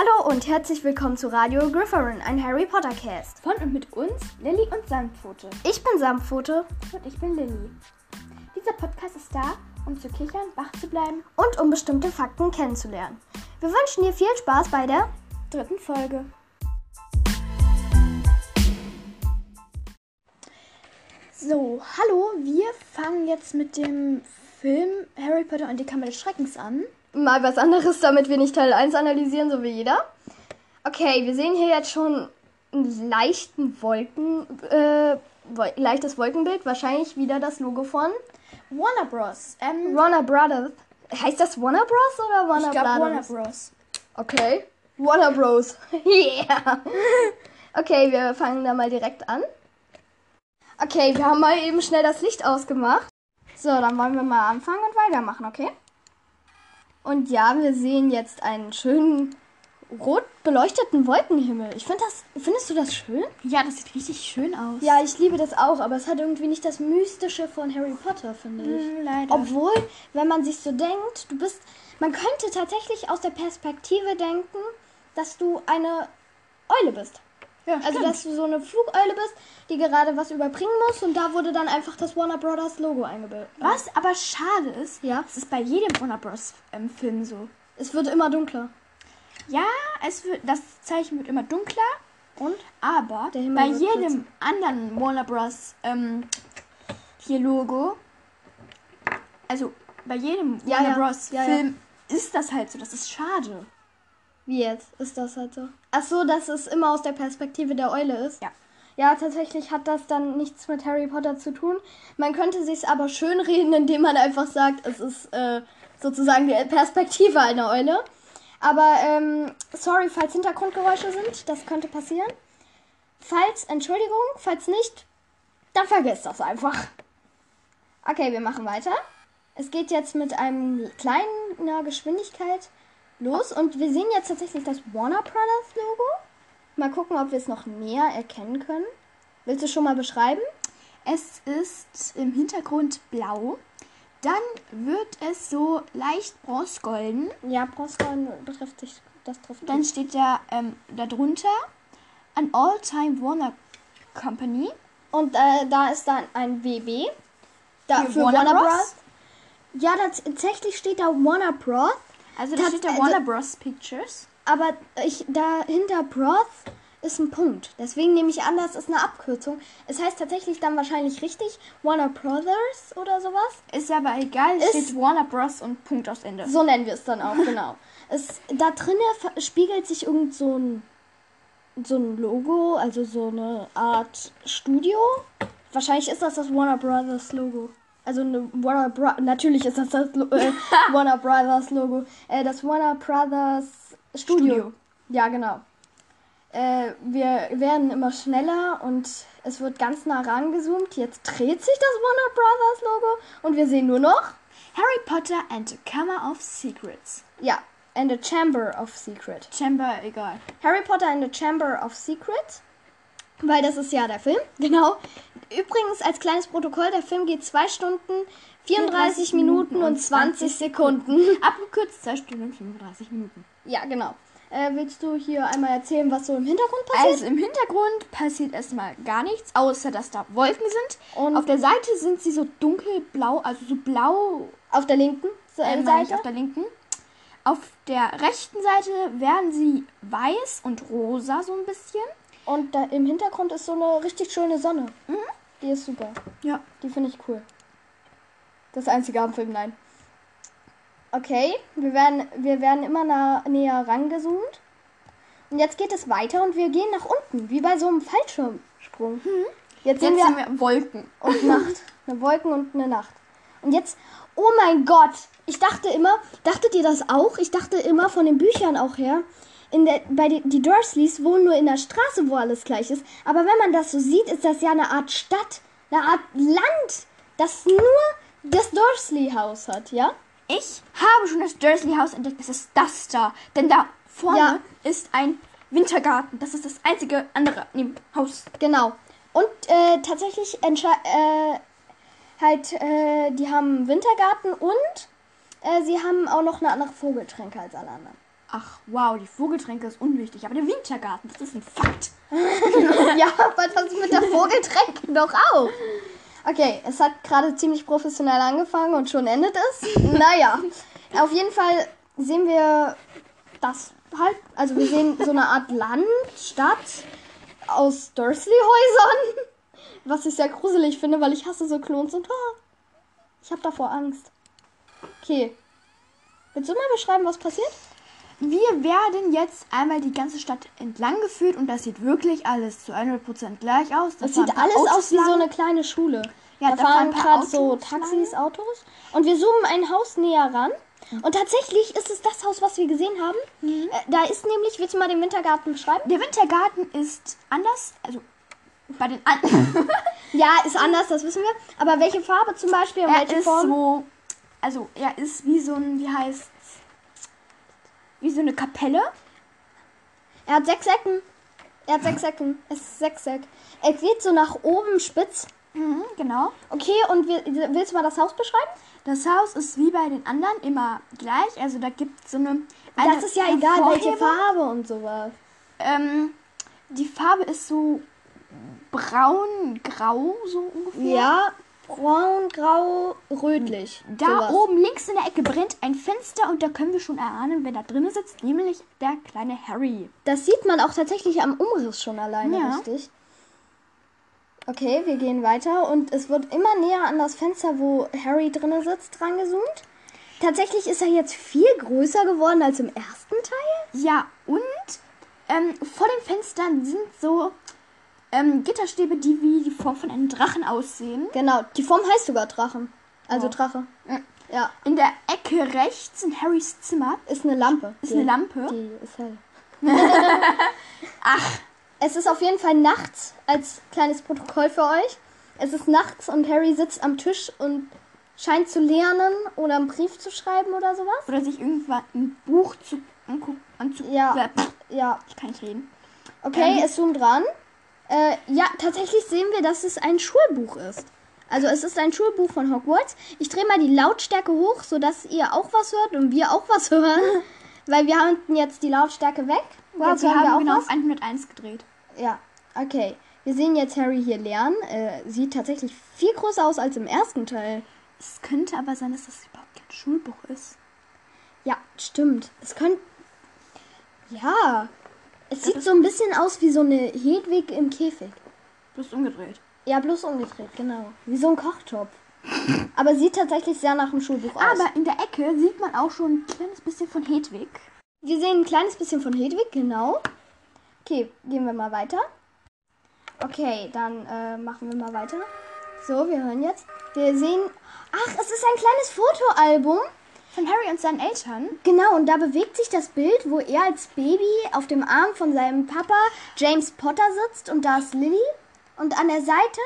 Hallo und herzlich willkommen zu Radio Grifferin, ein Harry Potter Cast. Von und mit uns, Lilly und Samtpfote. Ich bin Samtpfote Und ich bin Lilly. Dieser Podcast ist da, um zu kichern, wach zu bleiben. und um bestimmte Fakten kennenzulernen. Wir wünschen dir viel Spaß bei der Dritten Folge. So, hallo, wir fangen jetzt mit dem Film Harry Potter und die Kammer des Schreckens an. Mal was anderes, damit wir nicht Teil 1 analysieren, so wie jeder. Okay, wir sehen hier jetzt schon einen leichten Wolken, äh, leichtes Wolkenbild, wahrscheinlich wieder das Logo von Warner Bros. Ähm, Warner Brothers. Heißt das Warner Bros. oder Warner ich Warner Brothers? Bros. Okay. Warner Bros. yeah. Okay, wir fangen da mal direkt an. Okay, wir haben mal eben schnell das Licht ausgemacht. So, dann wollen wir mal anfangen und weitermachen, okay? Und ja, wir sehen jetzt einen schönen rot beleuchteten Wolkenhimmel. Ich finde das. Findest du das schön? Ja, das sieht richtig schön aus. Ja, ich liebe das auch, aber es hat irgendwie nicht das Mystische von Harry Potter, finde ich. Hm, leider. Obwohl, wenn man sich so denkt, du bist. Man könnte tatsächlich aus der Perspektive denken, dass du eine Eule bist. Ja, Also, dass du so eine Flugeule bist, die gerade was überbringen muss und da wurde dann einfach das Warner Brothers Logo eingebildet. Was aber schade ist, Ja. es ist bei jedem Warner Bros. Ähm, Film so. Es wird immer dunkler. Ja, es wird, das Zeichen wird immer dunkler, Und? aber bei jedem anderen Warner Bros. Ähm, hier Logo, also bei jedem Ja, Warner ja. Bros. Ja. Film ist das halt so. Das ist schade. Wie jetzt? Ist das halt so? Ach so, dass es immer aus der Perspektive der Eule ist? Ja. Ja, tatsächlich hat das dann nichts mit Harry Potter zu tun. Man könnte sich aber schön reden, indem man einfach sagt, es ist äh, sozusagen die Perspektive einer Eule. Aber ähm, sorry, falls Hintergrundgeräusche sind, das könnte passieren. Falls, Entschuldigung, falls nicht, dann vergesst das einfach. Okay, wir machen weiter. Es geht jetzt mit einem kleiner Geschwindigkeit los und wir sehen jetzt tatsächlich das Warner Brothers Logo. Mal gucken, ob wir es noch näher erkennen können. Willst du schon mal beschreiben? Es ist im Hintergrund blau. Dann wird es so leicht bronzegolden. Ja, Bronzegolden betrifft sich, das trifft Dann steht da ähm, darunter an All-Time Warner Company. Und äh, da ist dann ein WB. Da, Für für, Warner Warner, Bros? Bros. Ja, tatsächlich steht da Warner Bros. Also da Das- steht da also- Warner Bros. Pictures. Aber ich, dahinter Bros ist ein Punkt. Deswegen nehme ich an, das ist eine Abkürzung. Es heißt tatsächlich dann wahrscheinlich richtig Warner Brothers oder sowas. Ist aber egal, es Ist- steht Warner Bros. und Punkt aus Ende. So nennen wir es dann auch, genau. Es, da drinnen spiegelt sich irgend so ein, so ein Logo, also so eine Art Studio. Wahrscheinlich ist das das Warner Brothers Logo. Also eine Warner Bro natürlich ist das das äh, Warner Brothers Logo. Äh, das Warner Brothers Studio. Studio. Ja, genau. Äh, wir werden immer schneller und es wird ganz nah rangezoomt. Jetzt dreht sich das Warner Brothers Logo und wir sehen nur noch Harry Potter and the Kammer of Secrets. Ja, and the Chamber of Secret. Chamber, egal. Harry Potter and the Chamber of Secret. Weil das ist ja der Film, genau. Übrigens, als kleines Protokoll, der Film geht 2 Stunden, 34 Minuten und 20 Sekunden. Abgekürzt 2 Stunden und 35 Minuten. Ja, genau. Äh, willst du hier einmal erzählen, was so im Hintergrund passiert? Also im Hintergrund passiert erstmal gar nichts, außer dass da Wolken sind. Und- auf der Seite sind sie so dunkelblau, also so blau auf der linken äh, Seite. auf der linken. Auf der rechten Seite werden sie weiß und rosa so ein bisschen. Und da im Hintergrund ist so eine richtig schöne Sonne. Die ist super. Ja. Die finde ich cool. Das einzige am Film, nein. Okay, wir werden, wir werden immer nah, näher rangezoomt. Und jetzt geht es weiter und wir gehen nach unten, wie bei so einem Fallschirmsprung. Jetzt sehen Jetzt wir sind wir Wolken. und Nacht. Eine Wolken und eine Nacht. Und jetzt, oh mein Gott, ich dachte immer, dachtet ihr das auch? Ich dachte immer von den Büchern auch her, in der, bei den, die Dursleys wohnen nur in der Straße, wo alles gleich ist. Aber wenn man das so sieht, ist das ja eine Art Stadt, eine Art Land, das nur das Dursley-Haus hat, ja? Ich habe schon das Dursley Haus entdeckt. Es ist das da. Denn da vorne Ja. ist ein Wintergarten. Das ist das einzige andere neben Haus. Genau. Und äh, tatsächlich äh, halt, äh, die haben Wintergarten und äh, sie haben auch noch eine andere Vogeltränke als alle anderen. Ach, wow, die Vogeltränke ist unwichtig, aber der Wintergarten, das ist ein Fakt. ja, aber das mit der Vogeltränke doch auch. Okay, es hat gerade ziemlich professionell angefangen und schon endet es. Naja, auf jeden Fall sehen wir das halt. Also wir sehen so eine Art Land, Stadt aus Dursley-Häusern. Was ich sehr gruselig finde, weil ich hasse so Klons und ah, ich habe davor Angst. Okay. Willst du mal beschreiben, was passiert? Wir werden jetzt einmal die ganze Stadt entlang geführt und das sieht wirklich alles zu 100% gleich aus. Da Das sieht alles Autos aus wie so lang. eine kleine Schule. Ja, da, da fahren fahren ein paar gerade so Taxis, Autos. Und wir zoomen ein Haus näher ran. Und tatsächlich ist es das Haus, was wir gesehen haben. Mhm. Äh, da ist nämlich, willst du mal den Wintergarten beschreiben? Der Wintergarten ist anders, also bei den anderen. Ja, ist anders, das wissen wir. Aber welche Farbe zum Beispiel und er welche ist Form? so, also er ist wie so ein, wie heißt wie so eine Kapelle. Er hat sechs Ecken. Er hat sechs Ecken. Es ist Sechseck. Er geht so nach oben spitz. Mhm, genau. Okay, und wir, willst du mal das Haus beschreiben? Das Haus ist wie bei den anderen immer gleich. Also da gibt es so eine. das eine ist ja egal, welche. Farbe und sowas. Ähm, die Farbe ist so braun-grau, so ungefähr. Ja, braun, grau, rötlich. Da sowas. oben links in der Ecke brennt ein Fenster und da können wir schon erahnen, wer da drinnen sitzt, nämlich der kleine Harry. Das sieht man auch tatsächlich am Umriss schon alleine, Ja. richtig? Okay, wir gehen weiter und es wird immer näher an das Fenster, wo Harry drinnen sitzt, drangezoomt. Tatsächlich ist er jetzt viel größer geworden als im ersten Teil. Ja, und ähm, vor den Fenstern sind so ähm, Gitterstäbe, die wie die Form von einem Drachen aussehen. Genau, die Form heißt sogar Drachen. Also Oh. Drache. Mhm. Ja, In der Ecke rechts in Harrys Zimmer ist eine Lampe. ist Die- eine Lampe. Die ist hell. Ach, Es ist auf jeden Fall nachts, als kleines Protokoll für euch. Es ist nachts und Harry sitzt am Tisch und scheint zu lernen oder einen Brief zu schreiben oder sowas. oder sich irgendwann ein Buch zu angucken. Ja. Äh, Ja, ich kann nicht reden. okay, Ähm. es zoomt dran. Äh, ja, tatsächlich sehen wir, dass es ein Schulbuch ist. Also es ist ein Schulbuch von Hogwarts. Ich drehe mal die Lautstärke hoch, sodass ihr auch was hört und wir auch was hören. Weil wir haben jetzt die Lautstärke weg. Wow, jetzt wir haben genau was. auf 101 gedreht. Ja, okay. Wir sehen jetzt Harry hier lernen. Äh, sieht tatsächlich viel größer aus als im ersten Teil. Es könnte aber sein, dass das überhaupt kein Schulbuch ist. Ja, stimmt. Es könnte. Ja. Es sieht so ein bisschen aus wie so eine Hedwig im Käfig. Bloß umgedreht. Ja, bloß umgedreht, genau. Wie so ein Kochtopf. Aber sieht tatsächlich sehr nach dem Schulbuch aus. Aber in der Ecke sieht man auch schon ein kleines bisschen von Hedwig. wir sehen ein kleines bisschen von Hedwig, genau. Okay, gehen wir mal weiter. Okay, dann äh, machen wir mal weiter. So, wir hören jetzt. Wir sehen. Ach, es ist ein kleines Fotoalbum. Von Harry und seinen Eltern. Genau, und da bewegt sich das Bild, wo er als Baby auf dem Arm von seinem Papa James Potter sitzt und da ist Lily. Und an der Seite,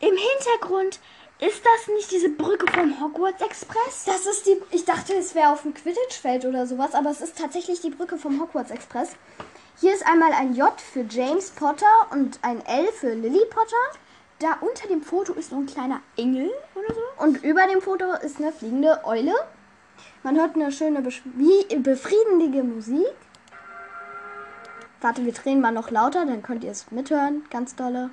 Im Hintergrund ist das nicht diese Brücke vom Hogwarts Express? das ist die, ich dachte, es wäre auf dem Quidditch-Feld oder sowas, aber es ist tatsächlich die Brücke vom Hogwarts Express. Hier ist einmal ein J für James Potter und ein L für Lily Potter. Da unter dem Foto ist so ein kleiner Engel oder so. Und über dem Foto ist eine fliegende Eule. Man hört eine schöne, befriedigende Musik. Warte, wir drehen mal noch lauter, dann könnt ihr es mithören. Ganz dolle.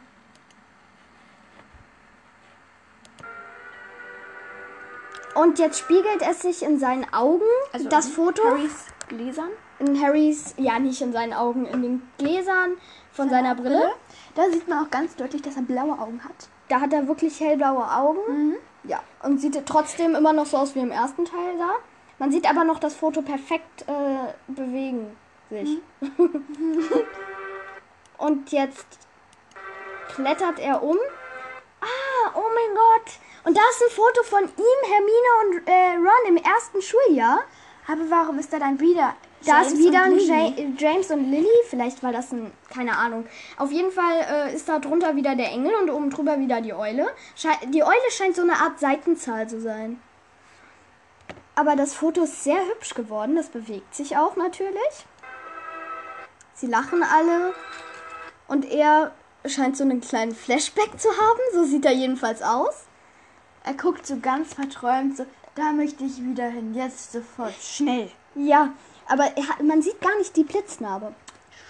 Und jetzt spiegelt es sich in seinen Augen, das in Foto, Harrys Gläsern. in Harrys, ja nicht in seinen Augen, in den Gläsern von seiner Brille. Da sieht man auch ganz deutlich, dass er blaue Augen hat. Da hat er wirklich hellblaue Augen. Ja, und sieht trotzdem immer noch so aus wie im ersten Teil da. Man sieht aber noch das Foto perfekt äh, bewegen sich. und jetzt klettert er um. Ah, oh mein Gott. Und da ist ein Foto von ihm, Hermine und äh, Ron im ersten Schuljahr. Aber warum ist da dann wieder Da James ist wieder ein Lily? Ja James und Lily. Vielleicht war das ein, keine Ahnung. Auf jeden Fall äh, ist da drunter wieder der Engel und oben drüber wieder die Eule. Schei die Eule scheint so eine Art Seitenzahl zu sein. Aber das Foto ist sehr hübsch geworden. Das bewegt sich auch natürlich. Sie lachen alle. Und er scheint so einen kleinen Flashback zu haben. So sieht er jedenfalls aus. Er guckt so ganz verträumt, so, da möchte ich wieder hin, jetzt sofort, schnell. Ja, Aber er hat, man sieht gar nicht die Blitznarbe.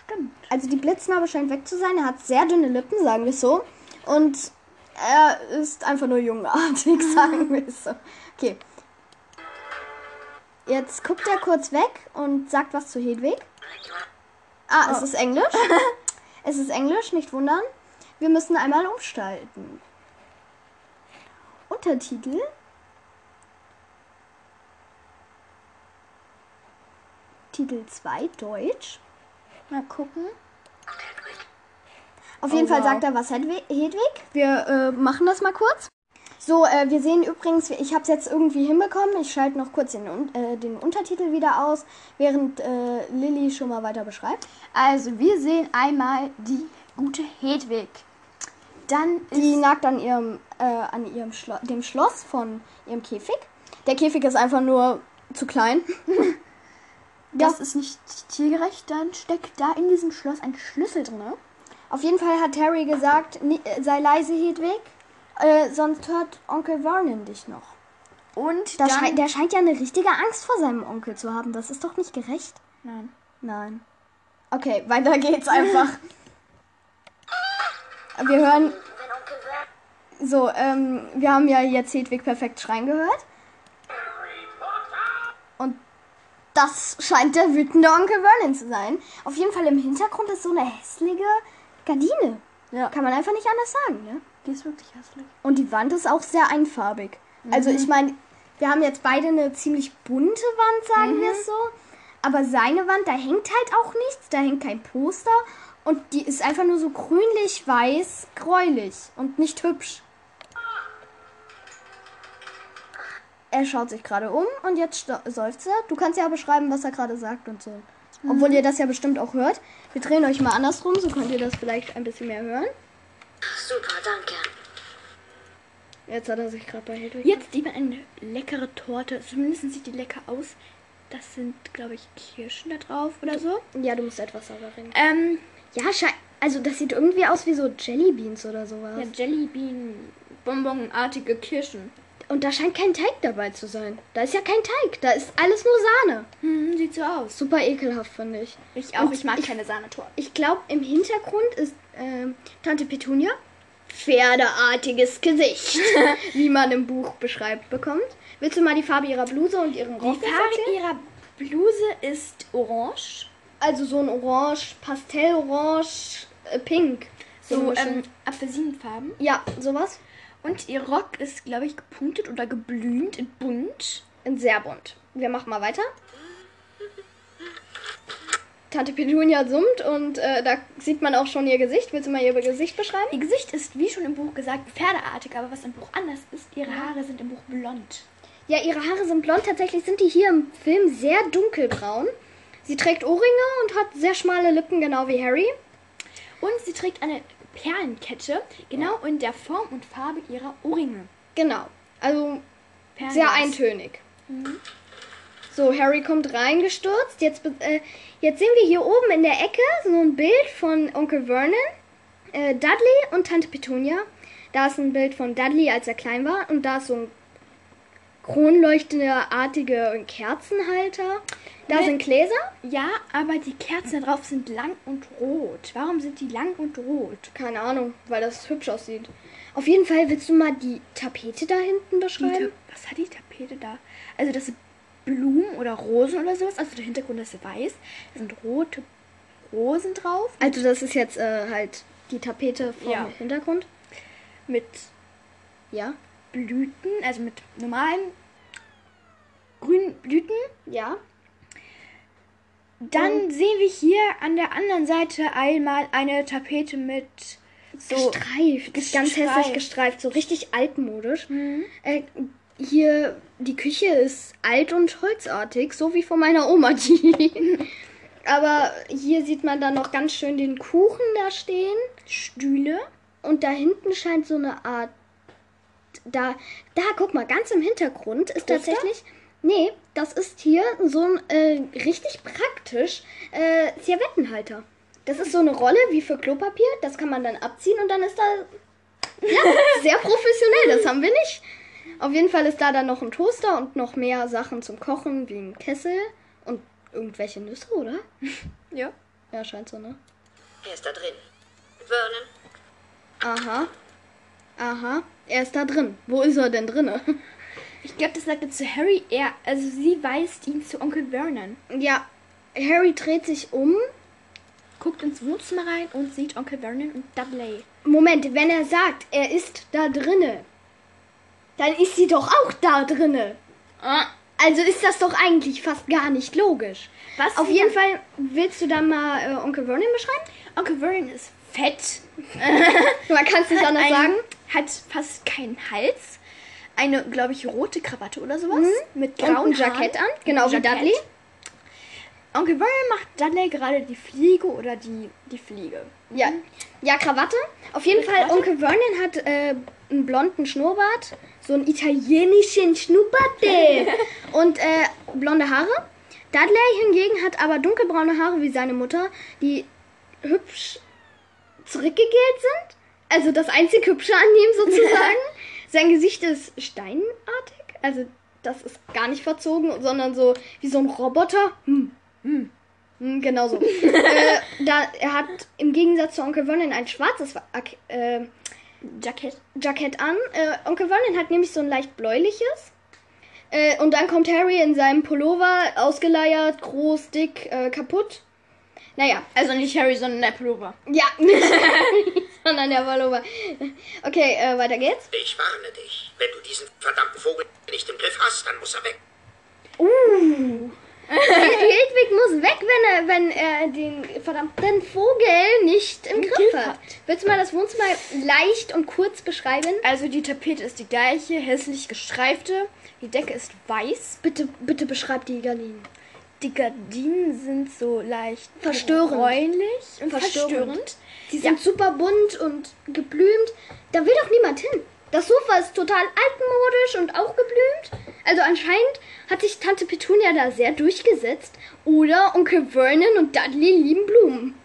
Stimmt. Also die Blitznarbe scheint weg zu sein. Er hat sehr dünne Lippen, sagen wir so. Und er ist einfach nur jungartig, sagen wir so. Okay. Jetzt guckt er kurz weg und sagt was zu Hedwig. Ah, es ist Englisch. es ist Englisch, nicht wundern. Wir müssen einmal umstalten. Untertitel. Titel 2 Deutsch. Mal gucken. Auf Oh, jeden Fall wow. sagt er was Hedwig. Wir äh, machen das mal kurz. So, äh, wir sehen übrigens, ich habe es jetzt irgendwie hinbekommen. Ich schalte noch kurz den, äh, den Untertitel wieder aus, während äh, Lilly schon mal weiter beschreibt. Also, wir sehen einmal die gute Hedwig. Dann Die nagt an ihrem, äh, an ihrem Schlo dem Schloss von ihrem Käfig. Der Käfig ist einfach nur zu klein. das ist nicht tiergerecht. Dann steckt da in diesem Schloss ein Schlüssel drin. Auf jeden Fall hat Harry gesagt, "Nie- äh, sei leise, Hedwig, äh, sonst hört Onkel Vernon dich noch. Und Da dann... schei der scheint ja eine richtige Angst vor seinem Onkel zu haben. Das ist doch nicht gerecht. Nein. Nein. Okay, weiter geht's einfach. Wir hören. So, ähm, wir haben ja jetzt Hedwig perfekt schreien gehört. Das scheint der wütende Onkel Vernon zu sein. Auf jeden Fall im Hintergrund ist so eine hässliche Gardine. Ja. Kann man einfach nicht anders sagen, ne? Die ist wirklich hässlich. Und die Wand ist auch sehr einfarbig. Also ich meine, wir haben jetzt beide eine ziemlich bunte Wand, sagen wir es so. Aber seine Wand, da hängt halt auch nichts, da hängt kein Poster. Und die ist einfach nur so grünlich-weiß, gräulich und nicht hübsch. Er schaut sich gerade um und jetzt seufzt er. Du kannst ja beschreiben, was er gerade sagt und so. Obwohl ihr das ja bestimmt auch hört. Wir drehen euch mal andersrum, so könnt ihr das vielleicht ein bisschen mehr hören. Super, danke. Jetzt hat er sich gerade bei Hedwig. Jetzt sieht man eine leckere Torte. Zumindest sieht die lecker aus. Das sind, glaube ich, Kirschen da drauf oder so. Ja, du musst etwas sauber reden. Ähm, Ja, schei also das sieht irgendwie aus wie so Jellybeans oder sowas. ja, Jellybean, Bonbonartige Kirschen. Und da scheint kein Teig dabei zu sein. Da ist ja kein Teig, da ist alles nur Sahne. Hm, sieht so aus. Super ekelhaft, finde ich. Ich auch. Und ich mag ich- keine Sahnetorte. Ich glaube, im Hintergrund ist ähm, Tante Petunia Pferdeartiges Gesicht, wie man im Buch beschreibt bekommt. Willst du mal die Farbe ihrer Bluse und ihren Die Rock jetzt Farbe ihrer Bluse ist orange. Also so ein Orange, Pastellorange, äh, Pink. So Mischung. ähm, Apfelsinenfarben. ja, sowas. Und ihr Rock ist, glaube ich, gepunktet oder geblüht in bunt. In sehr bunt. Wir machen mal weiter. Tante Petunia summt und äh, da sieht man auch schon ihr Gesicht. Willst du mal ihr Gesicht beschreiben? Ihr Gesicht ist, wie schon im Buch gesagt, pferdeartig, aber was im Buch anders ist, ihre Haare sind im Buch blond. Ja, ihre Haare sind blond. Tatsächlich sind die hier im Film sehr dunkelbraun. Sie trägt Ohrringe und hat sehr schmale Lippen, genau wie Harry. Und sie trägt eine Perlenkette, genau in der Form und Farbe ihrer Ohrringe. Genau. Also Perlen sehr eintönig. So, Harry kommt reingestürzt. Jetzt, äh, jetzt sehen wir hier oben in der Ecke so ein Bild von Onkel Vernon, äh, Dudley und Tante Petunia. Da ist ein Bild von Dudley, als er klein war. Und da ist so ein kronleuchtender-artige Kerzenhalter. Da Mit- sind Gläser. Ja, aber die Kerzen da drauf sind lang und rot. Warum sind die lang und rot? Keine Ahnung, weil das hübsch aussieht. Auf jeden Fall willst du mal die Tapete da hinten beschreiben? Was hat die Tapete da? Also das sind Blumen oder Rosen oder sowas. Also der Hintergrund ist weiß. Da sind rote Rosen drauf. Also das ist jetzt äh, halt die Tapete vom Ja. Hintergrund. Mit Ja. Blüten, also mit normalen grünen Blüten. Ja. Dann sehen wir hier an der anderen Seite einmal eine Tapete mit so Gestreift. Ist ganz gestreift. hässlich gestreift. So richtig altmodisch. Mhm. Äh, hier, die Küche ist alt und holzartig, so wie von meiner Oma die. Aber hier sieht man dann noch ganz schön den Kuchen da stehen. Stühle. Und da hinten scheint so eine Art. Da, da, guck mal, ganz im Hintergrund ist Poster? tatsächlich. Nee, das ist hier so ein äh, richtig praktisch äh, Serviettenhalter. Das ist so eine Rolle wie für Klopapier. Das kann man dann abziehen und dann ist da. Ja, sehr professionell, das haben wir nicht. Auf jeden Fall ist da dann noch ein Toaster und noch mehr Sachen zum Kochen, wie ein Kessel und Irgendwelche Nüsse, oder? Ja. Ja, scheint so, ne? Er ist da drin. Vernon, Aha. Aha. Er ist da drin. Wo ist er denn drinne? Ich glaube, das sagt er zu Harry. Er, also sie weist ihn zu Onkel Vernon. Ja. Harry dreht sich um. Guckt ins Wohnzimmer rein und sieht Onkel Vernon und Dudley. Moment, wenn er sagt, er ist da drinne, dann ist sie doch auch da drinne. Also ist das doch eigentlich fast gar nicht logisch. Was Auf jeden Fall, willst du dann mal äh, Onkel Vernon beschreiben? Onkel Vernon ist fett. Man kann es nicht anders sagen. Hat fast keinen Hals. Eine, glaube ich, rote Krawatte oder sowas. Mit Mhm. Grauen ein Jackett an, genau wie. Dudley. Onkel Vernon macht Dudley gerade die Fliege oder die, die Fliege. Ja, ja, Krawatte. Auf jeden Fall, Krawatte? Onkel Vernon hat äh, einen blonden Schnurrbart, so einen italienischen Schnurrbart äh, und äh, blonde Haare. Dudley hingegen hat aber dunkelbraune Haare wie seine Mutter, die hübsch zurückgegelt sind. Also das einzig Hübsche an ihm sozusagen. Sein Gesicht ist steinartig, also das ist gar nicht verzogen, sondern so wie so ein Roboter. Hm. Hm, genau so. äh, da, er hat im Gegensatz zu Onkel Vernon ein schwarzes äh, Jackett. Jackett an. Äh, Onkel Vernon hat nämlich so ein leicht bläuliches. Äh, und dann kommt Harry in seinem Pullover, ausgeleiert, groß, dick, äh, kaputt. Naja, Also nicht Harry, sondern der Pullover. ja. Sondern der Pullover. Okay, äh, weiter geht's. Ich warne dich. Wenn du diesen verdammten Vogel nicht im Griff hast, dann muss er weg. Hedwig muss weg, wenn er, wenn er den verdammten Vogel nicht im Griff Griff hat. hat. Willst du mal das Wohnzimmer leicht und kurz beschreiben? Also die Tapete ist die gleiche, hässlich gestreifte. Die Decke ist weiß. Bitte, bitte beschreib die Gardinen. Die Gardinen sind so leicht Verstörend. bräunlich und Verstörend. verstörend. Die sind super bunt und geblümt. Da will doch niemand hin. Das Sofa ist total altmodisch und auch geblümt. Also anscheinend hat sich Tante Petunia da sehr durchgesetzt. Oder Onkel Vernon und Dudley lieben Blumen.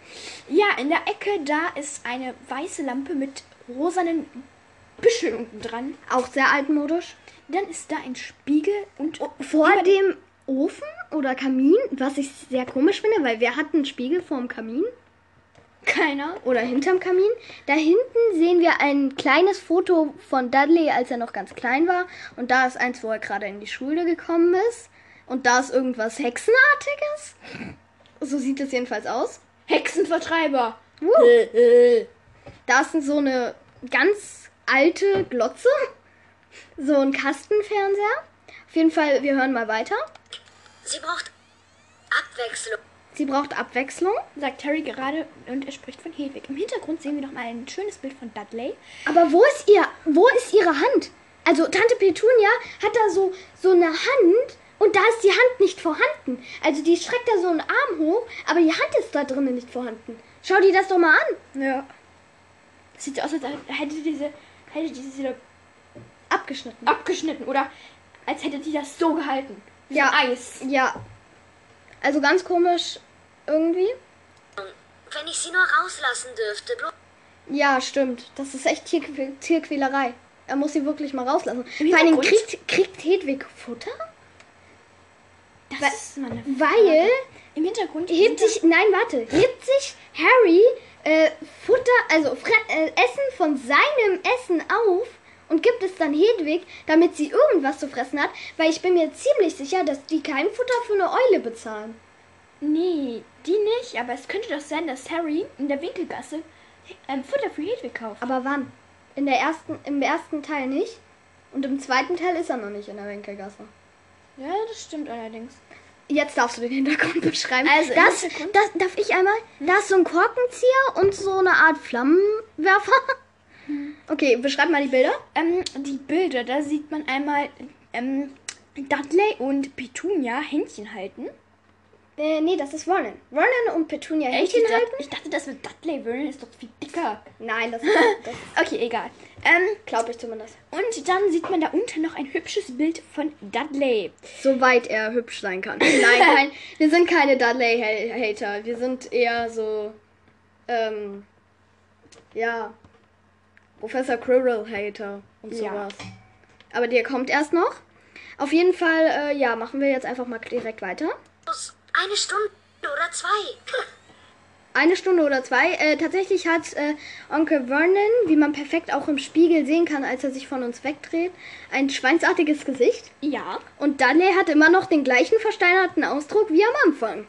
Ja, in der Ecke da ist eine weiße Lampe mit rosanen Büscheln unten dran. Auch sehr altmodisch. Dann ist da ein Spiegel und Vor dem Ofen oder Kamin, was ich sehr komisch finde, weil wer hat einen Spiegel vorm Kamin? keiner. Oder hinterm Kamin. Da hinten sehen wir ein kleines Foto von Dudley, als er noch ganz klein war. Und da ist eins, wo er gerade in die Schule gekommen ist. Und da ist irgendwas Hexenartiges. So sieht es jedenfalls aus. Hexenvertreiber. Da ist so eine ganz alte Glotze. So ein Kastenfernseher. Auf jeden Fall, wir hören mal weiter. Sie braucht Abwechslung. Sie braucht Abwechslung. Sagt Harry gerade und er spricht von Hedwig. Im Hintergrund sehen wir noch mal ein schönes Bild von Dudley. Aber wo ist ihr, wo ist ihre Hand? Also Tante Petunia hat da so, so eine Hand und da ist die Hand nicht vorhanden. Also die streckt da so einen Arm hoch, aber die Hand ist da drinnen nicht vorhanden. Schau dir das doch mal an. Ja. Sieht so aus, als hätte diese, hätte diese Abgeschnitten. abgeschnitten oder als hätte die das so gehalten. Wie Ja. Eis. Ja. Also ganz komisch irgendwie. Wenn ich sie nur rauslassen dürfte. Ja, stimmt. Das ist echt Tierquä Tierquälerei. Er muss sie wirklich mal rauslassen. Im Vor allem kriegt, kriegt Hedwig Futter? Das Weil- ist mal eine Weil Frage. Im Hintergrund hebt sich, nein, warte, hebt sich Harry äh, Futter, also Fre- äh, Essen von seinem Essen auf und gibt es dann Hedwig, damit sie irgendwas zu fressen hat, weil ich bin mir ziemlich sicher, dass die kein Futter für eine Eule bezahlen. Nee, die nicht. Aber es könnte doch sein, dass Harry in der Winkelgasse ähm, Futter für Hedwig kauft. Aber wann? In der ersten, im ersten Teil nicht. Und im zweiten Teil ist er noch nicht in der Winkelgasse. Ja, das stimmt allerdings. Jetzt darfst du den Hintergrund beschreiben. Also, das, das darf ich einmal. Da ist so ein Korkenzieher und so eine Art Flammenwerfer. Okay, beschreib mal die Bilder. Ähm, die Bilder, da sieht man einmal ähm, Dudley und Petunia Händchen halten. Äh, nee, das ist Vernon. Vernon und Petunia Echt? Händchen Ich dachte, halten? ich dachte, das wird Dudley. Vernon ist doch viel dicker. Nein, das, das Okay, egal. Ähm, glaube ich zumindest. und dann sieht man da unten noch ein hübsches Bild von Dudley. Soweit er hübsch sein kann. Nein, kein, wir sind keine Dudley-Hater. Wir sind eher so, ähm, ja, Professor Quirrell-Hater und Ja. sowas. Aber der kommt erst noch. Auf jeden Fall, äh, ja, machen wir jetzt einfach mal direkt weiter. Eine Stunde oder zwei. Eine Stunde oder zwei. Äh, tatsächlich hat äh, Onkel Vernon, wie man perfekt auch im Spiegel sehen kann, als er sich von uns wegdreht, ein schweinsartiges Gesicht. Ja. Und Dudley hat immer noch den gleichen versteinerten Ausdruck wie am Anfang.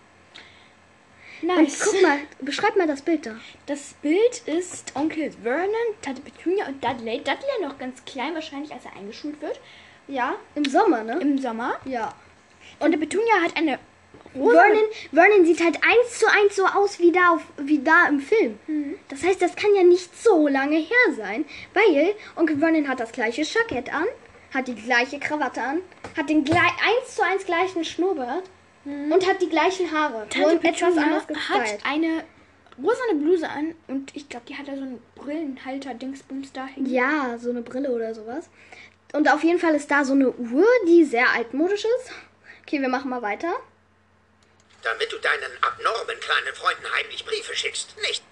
Und Nice. guck mal, beschreib mal das Bild da. Das Bild ist Onkel Vernon, Tante Petunia und Dudley. Dudley noch ganz klein, wahrscheinlich als er eingeschult wird. Ja, Im Sommer, ne? im Sommer. ja. Tante Petunia hat eine rosa... Vernon, Vernon sieht halt eins zu eins so aus wie da, auf, wie da im Film. Das heißt, das kann ja nicht so lange her sein, weil Onkel Vernon hat das gleiche Jackett an, hat die gleiche Krawatte an, hat den gleich, eins zu eins gleichen Schnurrbart und hat die gleichen Haare. Tante nur etwas anders hat eine rosane Bluse an und ich glaube, die hat da so einen Brillenhalter-Dingsbums da hängen. Ja, so eine Brille oder sowas. Und auf jeden Fall ist da so eine Uhr, die sehr altmodisch ist. Okay, wir machen mal weiter. Damit du deinen abnormen kleinen Freunden heimlich Briefe schickst. Nicht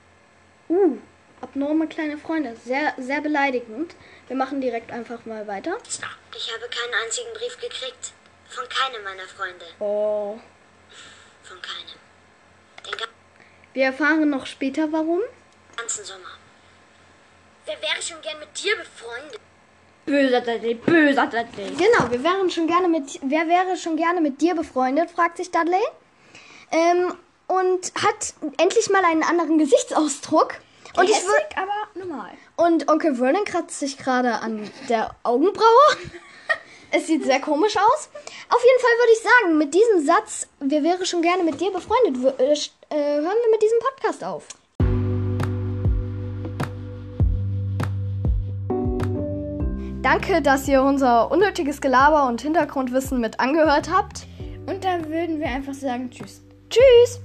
Uh, abnorme kleine Freunde. Sehr, sehr beleidigend. Wir machen direkt einfach mal weiter. Ich habe keinen einzigen Brief gekriegt. Von keinem meiner Freunde. Oh. Von keinem. Den Wir erfahren noch später warum. ganzen Sommer. Wer wäre schon gern mit dir befreundet? Böser Dudley, böser Dudley. Genau, wir wären schon gerne mit. Wer wäre schon gerne mit dir befreundet? fragt sich Dudley. Ähm, und hat endlich mal einen anderen Gesichtsausdruck. Und ich würde. Aber normal. Und Onkel Vernon kratzt sich gerade an der Augenbraue. es sieht sehr komisch aus. Auf jeden Fall würde ich sagen, mit diesem Satz, wer wäre schon gerne mit dir befreundet, äh, äh, hören wir mit diesem Podcast auf. Danke, dass ihr unser unnötiges Gelaber und Hintergrundwissen mit angehört habt. Und dann würden wir einfach sagen, tschüss. Tschüss!